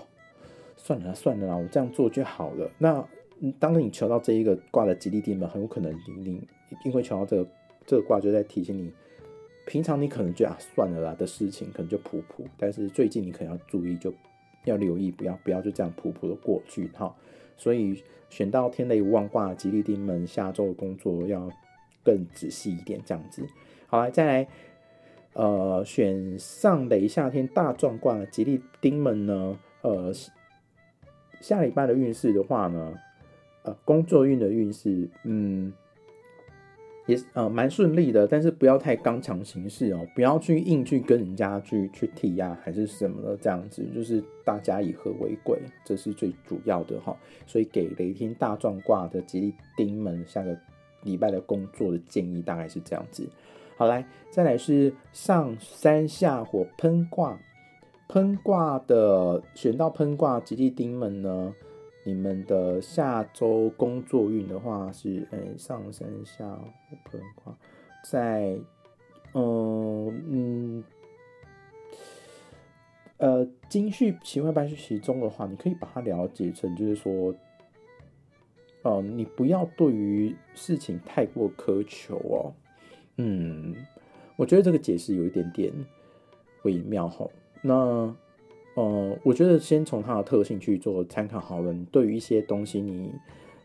算了算了啦，我这样做就好了。那当你求到这一个卦的吉利地门，很有可能你你因为求到这个这个卦，就在提醒你，平常你可能就啊算了啦的事情，可能就普普，但是最近你可能要注意，就要留意，不要不要就这样普普的过去哈。所以选到天雷无妄卦吉利丁门，下周的工作要更仔细一点，这样子。好来再来，呃，选上雷下天大壮卦吉利丁们呢，呃，下礼拜的运势的话呢。呃，工作运的运势，嗯，也呃蛮顺利的，但是不要太刚强行事哦，不要去硬去跟人家去去提呀，还是什么的这样子，就是大家以和为贵，这是最主要的哈。所以给雷天大壮卦的吉利丁们下个礼拜的工作的建议大概是这样子。好来，再来是上山下火喷卦，喷卦的选到喷卦吉利丁们呢。你们的下周工作运的话是，诶，上山下喷卦，在，嗯嗯，呃，金续其外败续其中的话，你可以把它了解成，就是说，哦，你不要对于事情太过苛求哦。嗯，我觉得这个解释有一点点微妙哈。那呃，我觉得先从它的特性去做参考好了。对于一些东西，你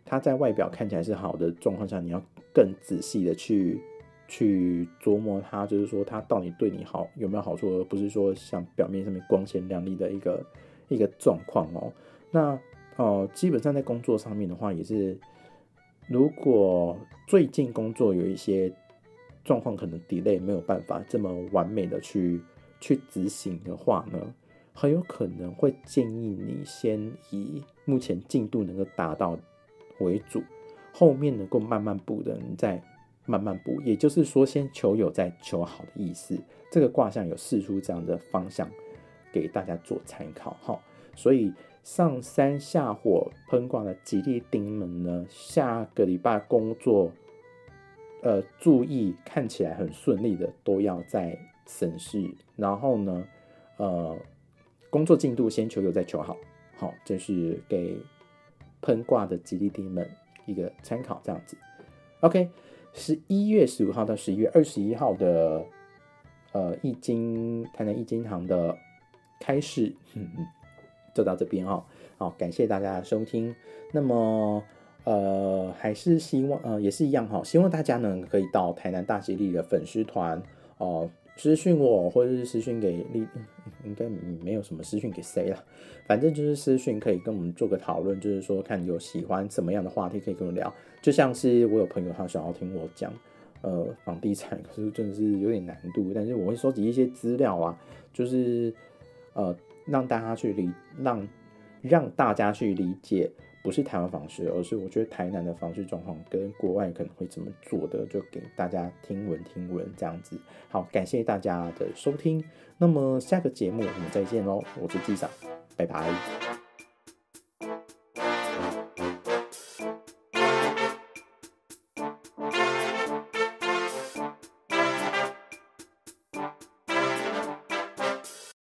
它在外表看起来是好的状况下，你要更仔细的去去琢磨它，就是说它到底对你好有没有好处，而不是说像表面上面光鲜亮丽的一个一个状况哦。那哦，基本上在工作上面的话，也是如果最近工作有一些状况，可能 delay 没有办法这么完美的去去执行的话呢，很有可能会建议你先以目前进度能够达到为主，后面能够慢慢补的人再慢慢补。也就是说，先求有再求好的意思。这个卦象有示出这样的方向给大家做参考哈，所以。上山下火喷卦的吉利丁们呢，下个礼拜工作，呃，注意看起来很顺利的都要再审视，然后呢，呃，工作进度先求有再求好，好，这是给喷卦的吉利丁们一个参考，这样子。OK，十一月十五号到十一月二十一号的，呃，易经台南易经堂的开市。就到这边哈，好，感谢大家的收听。那么，呃，还是希望，呃，也是一样哈，希望大家呢可以到台南大吉利的粉丝团哦，私讯我，或者是私讯给丽，应该没有什么私讯给谁了，反正就是私讯可以跟我们做个讨论，就是说看有喜欢什么样的话题可以跟我聊。就像是我有朋友他想要听我讲，呃，房地产，可是真的是有点难度，但是我会收集一些资料啊，就是呃。让大家去理，让让大家去理解，不是台湾房市，而是我觉得台南的房市状况跟国外可能会怎么做的，就给大家听闻听闻这样子。好，感谢大家的收听，那么下个节目我们再见喽，我是机长，拜拜。